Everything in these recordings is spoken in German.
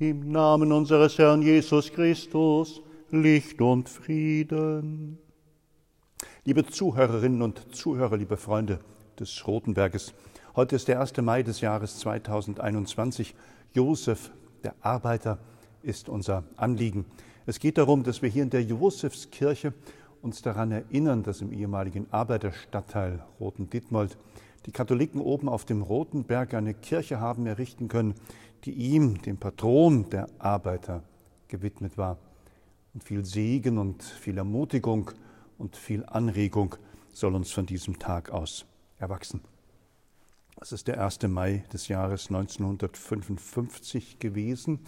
Im Namen unseres Herrn Jesus Christus, Licht und Frieden. Liebe Zuhörerinnen und Zuhörer, liebe Freunde des Rotenberges, heute ist der 1. Mai des Jahres 2021. Josef, der Arbeiter, ist unser Anliegen. Es geht darum, dass wir hier in der Josefskirche uns daran erinnern, dass im ehemaligen Arbeiterstadtteil Roten-Dittmold die Katholiken oben auf dem Rotenberg eine Kirche haben errichten können, die ihm, dem Patron der Arbeiter, gewidmet war. Und viel Segen und viel Ermutigung und viel Anregung soll uns von diesem Tag aus erwachsen. Es ist der 1. Mai des Jahres 1955 gewesen.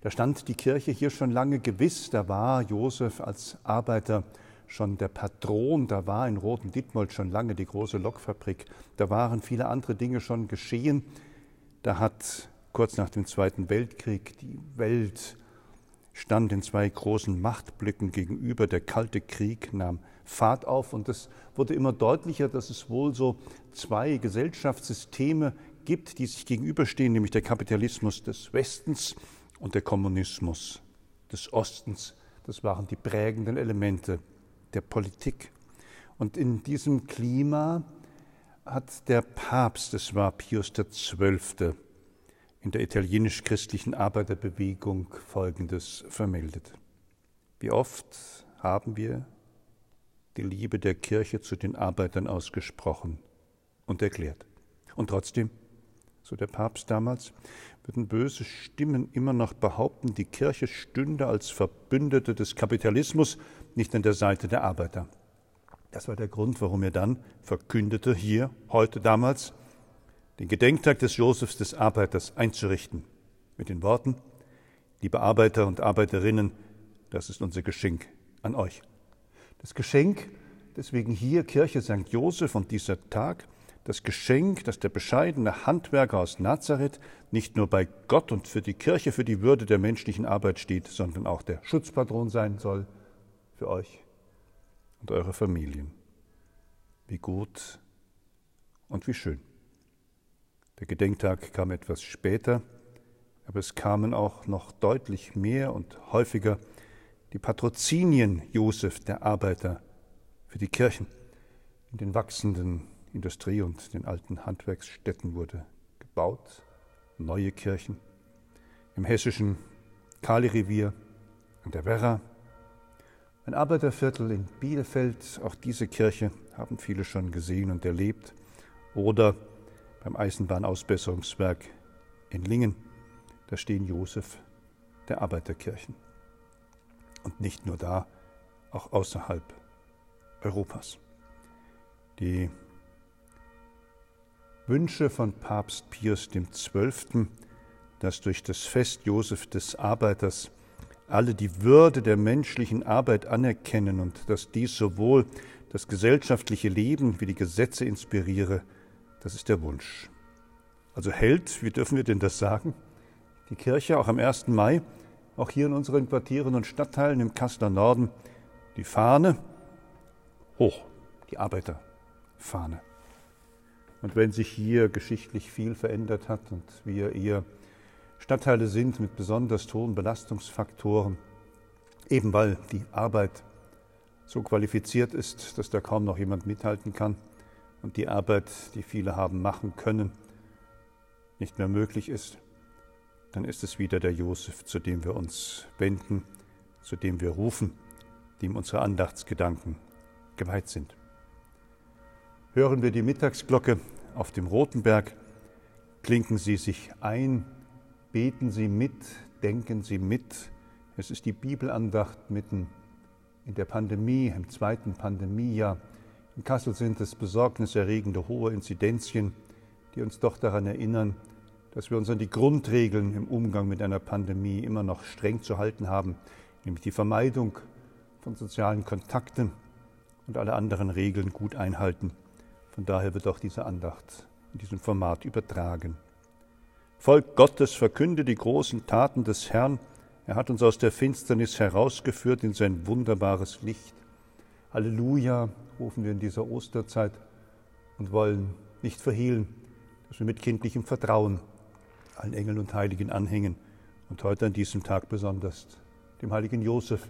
Da stand die Kirche hier schon lange gewiss. Da war Josef als Arbeiter schon der Patron, da war in Roten Dittmold schon lange die große Lokfabrik, da waren viele andere Dinge schon geschehen. Da hat kurz nach dem Zweiten Weltkrieg die Welt stand in zwei großen Machtblöcken gegenüber. Der Kalte Krieg nahm Fahrt auf und es wurde immer deutlicher, dass es wohl so zwei Gesellschaftssysteme gibt, die sich gegenüberstehen, nämlich der Kapitalismus des Westens und der Kommunismus des Ostens. Das waren die prägenden Elemente der Politik. Und in diesem Klima hat der Papst, es war Pius XII., in der italienisch-christlichen Arbeiterbewegung Folgendes vermeldet. Wie oft haben wir die Liebe der Kirche zu den Arbeitern ausgesprochen und erklärt. Und trotzdem, so der Papst damals, würden böse Stimmen immer noch behaupten, die Kirche stünde als Verbündete des Kapitalismus nicht an der Seite der Arbeiter. Das war der Grund, warum er dann verkündete, hier, heute, damals, den Gedenktag des Josefs des Arbeiters einzurichten, mit den Worten, liebe Arbeiter und Arbeiterinnen, das ist unser Geschenk an euch. Das Geschenk, deswegen hier Kirche St. Josef und dieser Tag, das Geschenk, dass der bescheidene Handwerker aus Nazareth nicht nur bei Gott und für die Kirche für die Würde der menschlichen Arbeit steht, sondern auch der Schutzpatron sein soll für euch und eure Familien. Wie gut und wie schön. Der Gedenktag kam etwas später, aber es kamen auch noch deutlich mehr und häufiger die Patrozinien Josef der Arbeiter für die Kirchen. In den wachsenden Industrie- und den alten Handwerksstätten wurde gebaut, neue Kirchen. Im hessischen Kali-Revier, an der Werra, ein Arbeiterviertel in Bielefeld, auch diese Kirche haben viele schon gesehen und erlebt. Oder beim Eisenbahnausbesserungswerk in Lingen, da stehen Josef der Arbeiterkirchen. Und nicht nur da, auch außerhalb Europas. Die Wünsche von Papst Pius XII., dass durch das Fest Josef des Arbeiters alle die Würde der menschlichen Arbeit anerkennen und dass dies sowohl das gesellschaftliche Leben wie die Gesetze inspiriere, das ist der Wunsch. Also hält, wie dürfen wir denn das sagen, die Kirche auch am 1. Mai, auch hier in unseren Quartieren und Stadtteilen im Kasseler Norden, die Fahne hoch, die Arbeiterfahne. Und wenn sich hier geschichtlich viel verändert hat und wir eher Stadtteile sind mit besonders hohen Belastungsfaktoren, eben weil die Arbeit so qualifiziert ist, dass da kaum noch jemand mithalten kann und die Arbeit, die viele haben machen können, nicht mehr möglich ist, dann ist es wieder der Josef, zu dem wir uns wenden, zu dem wir rufen, dem unsere Andachtsgedanken geweiht sind hören wir die Mittagsglocke auf dem Rotenberg, klinken Sie sich ein, beten Sie mit, denken Sie mit. Es ist die Bibelandacht mitten in der Pandemie, im zweiten Pandemiejahr. In Kassel sind es besorgniserregende hohe Inzidenzien, die uns doch daran erinnern, dass wir uns an die Grundregeln im Umgang mit einer Pandemie immer noch streng zu halten haben, nämlich die Vermeidung von sozialen Kontakten und alle anderen Regeln gut einhalten. Von daher wird auch diese Andacht in diesem Format übertragen. Volk Gottes, verkünde die großen Taten des Herrn. Er hat uns aus der Finsternis herausgeführt in sein wunderbares Licht. Halleluja, rufen wir in dieser Osterzeit und wollen nicht verhehlen, dass wir mit kindlichem Vertrauen allen Engeln und Heiligen anhängen und heute an diesem Tag besonders dem heiligen Josef,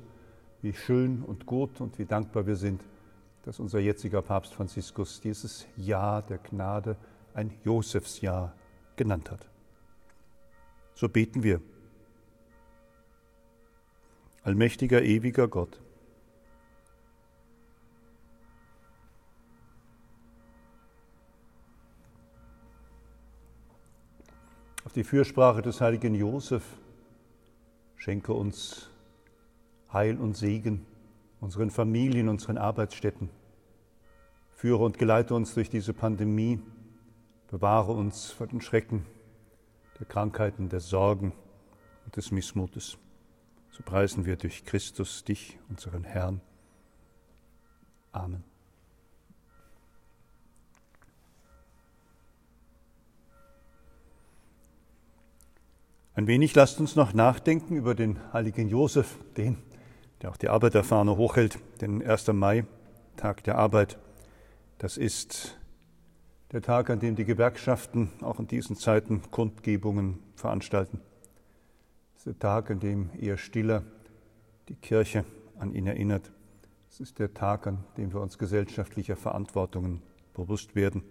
wie schön und gut und wie dankbar wir sind, dass unser jetziger Papst Franziskus dieses Jahr der Gnade ein Josefsjahr genannt hat. So beten wir. Allmächtiger, ewiger Gott, auf die Fürsprache des heiligen Josef schenke uns Heil und Segen unseren Familien, unseren Arbeitsstätten. Führe und geleite uns durch diese Pandemie, bewahre uns vor den Schrecken der Krankheiten, der Sorgen und des Missmutes. So preisen wir durch Christus dich, unseren Herrn. Amen. Ein wenig lasst uns noch nachdenken über den heiligen Josef, den, der auch die Arbeiterfahne hochhält, den 1. Mai, Tag der Arbeit. Das ist der Tag, an dem die Gewerkschaften auch in diesen Zeiten Kundgebungen veranstalten. Es ist der Tag, an dem eher stiller die Kirche an ihn erinnert. Es ist der Tag, an dem wir uns gesellschaftlicher Verantwortungen bewusst werden.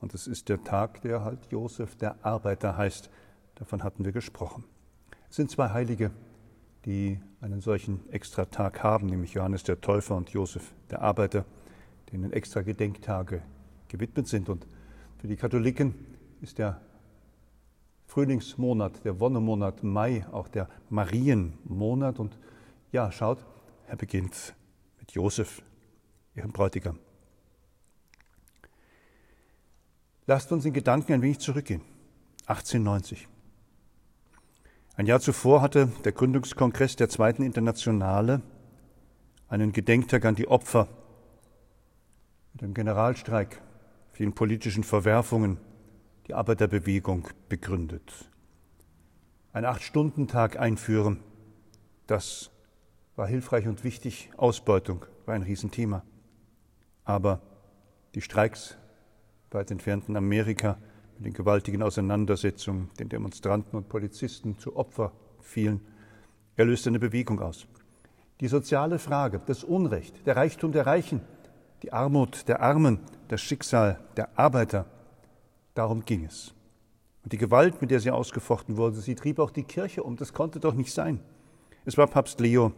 Und es ist der Tag, der halt Josef der Arbeiter heißt, Davon hatten wir gesprochen. Es sind zwei Heilige, die einen solchen Extratag haben, nämlich Johannes der Täufer und Josef der Arbeiter, denen extra Gedenktage gewidmet sind. Und für die Katholiken ist der Frühlingsmonat, der Wonnemonat Mai, auch der Marienmonat. Und ja, schaut, er beginnt mit Josef, ihrem Bräutigam. Lasst uns in Gedanken ein wenig zurückgehen. 1890. Ein Jahr zuvor hatte der Gründungskongress der Zweiten Internationale einen Gedenktag an die Opfer mit dem Generalstreik, vielen politischen Verwerfungen, die Arbeiterbewegung begründet. Ein Acht-Stunden-Tag einführen, das war hilfreich und wichtig. Ausbeutung war ein Riesenthema. Aber die Streiks weit entfernten Amerika in den gewaltigen Auseinandersetzungen, den Demonstranten und Polizisten zu Opfer fielen. Er löste eine Bewegung aus. Die soziale Frage, das Unrecht, der Reichtum der Reichen, die Armut der Armen, das Schicksal der Arbeiter, darum ging es. Und die Gewalt, mit der sie ausgefochten wurde, sie trieb auch die Kirche um. Das konnte doch nicht sein. Es war Papst Leo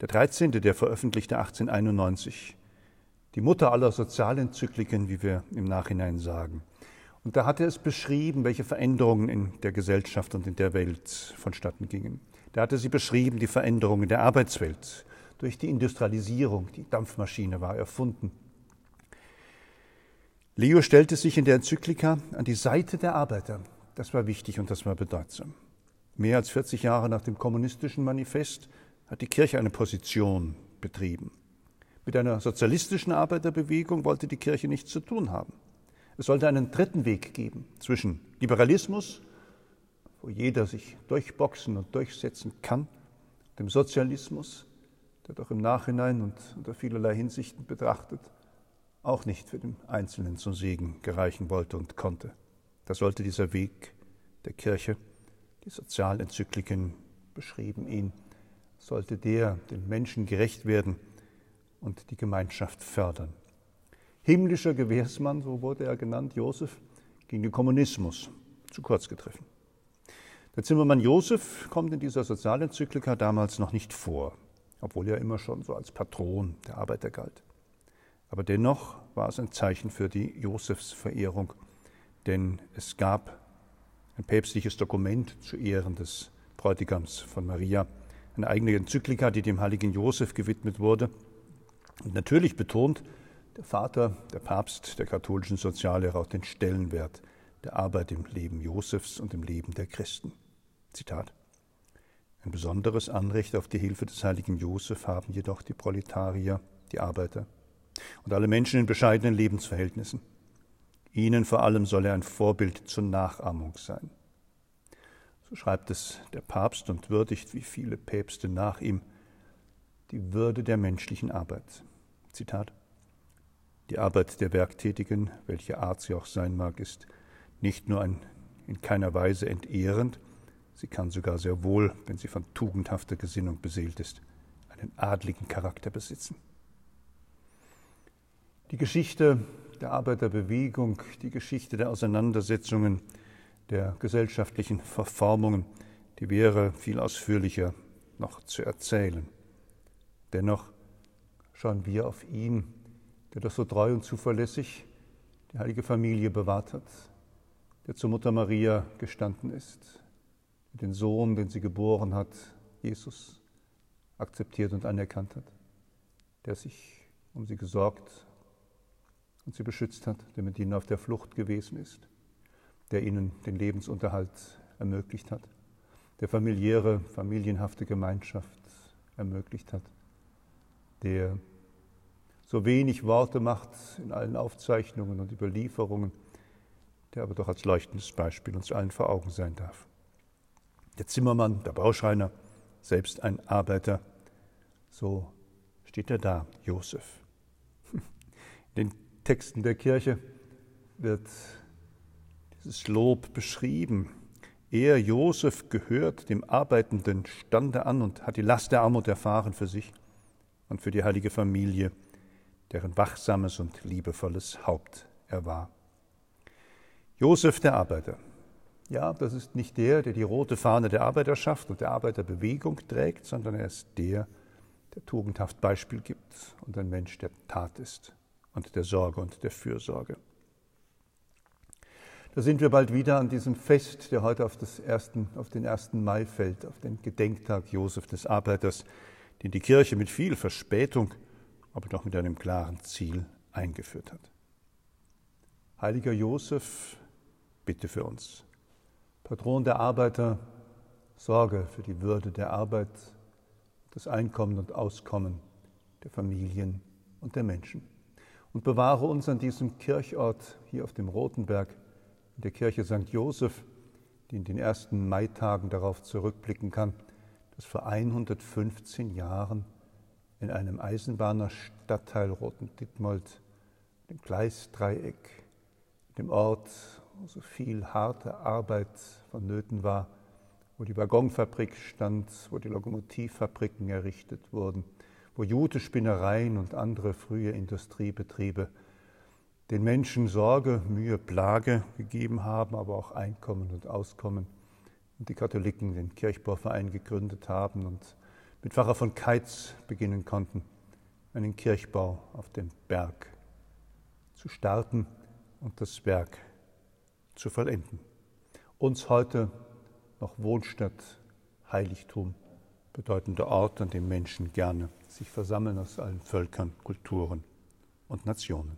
der 13., der veröffentlichte 1891, die Mutter aller Sozialenzykliken, wie wir im Nachhinein sagen. Und da hat er es beschrieben, welche Veränderungen in der Gesellschaft und in der Welt vonstatten gingen. Da hatte sie beschrieben, die Veränderungen der Arbeitswelt durch die Industrialisierung. Die Dampfmaschine war erfunden. Leo stellte sich in der Enzyklika an die Seite der Arbeiter. Das war wichtig und das war bedeutsam. Mehr als 40 Jahre nach dem kommunistischen Manifest hat die Kirche eine Position betrieben. Mit einer sozialistischen Arbeiterbewegung wollte die Kirche nichts zu tun haben. Es sollte einen dritten Weg geben zwischen Liberalismus, wo jeder sich durchboxen und durchsetzen kann, dem Sozialismus, der doch im Nachhinein und unter vielerlei Hinsichten betrachtet auch nicht für den Einzelnen zum Segen gereichen wollte und konnte. Da sollte dieser Weg der Kirche, die Sozialenzykliken beschrieben ihn, sollte der den Menschen gerecht werden und die Gemeinschaft fördern himmlischer Gewährsmann, so wurde er genannt, Josef, gegen den Kommunismus zu kurz getroffen. Der Zimmermann Josef kommt in dieser Sozialenzyklika damals noch nicht vor, obwohl er immer schon so als Patron der Arbeiter galt. Aber dennoch war es ein Zeichen für die Josefsverehrung, denn es gab ein päpstliches Dokument zu Ehren des Bräutigams von Maria, eine eigene Enzyklika, die dem heiligen Josef gewidmet wurde und natürlich betont, der Vater, der Papst der katholischen Soziallehre auch den Stellenwert der Arbeit im Leben Josefs und im Leben der Christen. Zitat. Ein besonderes Anrecht auf die Hilfe des heiligen Josef haben jedoch die Proletarier, die Arbeiter und alle Menschen in bescheidenen Lebensverhältnissen. Ihnen vor allem soll er ein Vorbild zur Nachahmung sein. So schreibt es der Papst und würdigt wie viele Päpste nach ihm die Würde der menschlichen Arbeit. Zitat die Arbeit der Werktätigen, welche Art sie auch sein mag, ist nicht nur ein, in keiner Weise entehrend, Sie kann sogar sehr wohl, wenn sie von tugendhafter Gesinnung beseelt ist, einen adligen Charakter besitzen. Die Geschichte der Arbeiterbewegung, die Geschichte der Auseinandersetzungen, der gesellschaftlichen Verformungen, die wäre viel ausführlicher noch zu erzählen. Dennoch schauen wir auf ihn, der doch so treu und zuverlässig die heilige Familie bewahrt hat, der zur Mutter Maria gestanden ist, den Sohn, den sie geboren hat, Jesus, akzeptiert und anerkannt hat, der sich um sie gesorgt und sie beschützt hat, der mit ihnen auf der Flucht gewesen ist, der ihnen den Lebensunterhalt ermöglicht hat, der familiäre, familienhafte Gemeinschaft ermöglicht hat, der so wenig Worte macht in allen Aufzeichnungen und Überlieferungen, der aber doch als leuchtendes Beispiel uns allen vor Augen sein darf. Der Zimmermann, der Bauschreiner, selbst ein Arbeiter, so steht er da, Josef. In den Texten der Kirche wird dieses Lob beschrieben. Er, Josef, gehört dem arbeitenden Stande an und hat die Last der Armut erfahren für sich und für die heilige Familie, deren wachsames und liebevolles Haupt er war. Josef der Arbeiter. Ja, das ist nicht der, der die rote Fahne der Arbeiterschaft und der Arbeiterbewegung trägt, sondern er ist der, der tugendhaft Beispiel gibt und ein Mensch der Tat ist und der Sorge und der Fürsorge. Da sind wir bald wieder an diesem Fest, der heute auf, ersten, auf den 1. Mai fällt, auf den Gedenktag Josef des Arbeiters, den die Kirche mit viel Verspätung, aber doch mit einem klaren Ziel eingeführt hat. Heiliger Josef, bitte für uns. Patron der Arbeiter, sorge für die Würde der Arbeit, das Einkommen und Auskommen der Familien und der Menschen. Und bewahre uns an diesem Kirchort hier auf dem Rotenberg, in der Kirche St. Joseph, die in den ersten Maitagen darauf zurückblicken kann, dass vor 115 Jahren in einem Eisenbahnerstadtteil Roten-Dittmold, dem Gleisdreieck, dem Ort, wo so viel harte Arbeit vonnöten war, wo die Waggonfabrik stand, wo die Lokomotivfabriken errichtet wurden, wo Jutespinnereien und andere frühe Industriebetriebe den Menschen Sorge, Mühe, Plage gegeben haben, aber auch Einkommen und Auskommen. Und die Katholiken den Kirchbauverein gegründet haben und mit Pfarrer von Keitz beginnen konnten, einen Kirchbau auf dem Berg zu starten und das Werk zu vollenden. Uns heute noch Wohnstatt, Heiligtum, bedeutender Ort, an dem Menschen gerne sich versammeln aus allen Völkern, Kulturen und Nationen.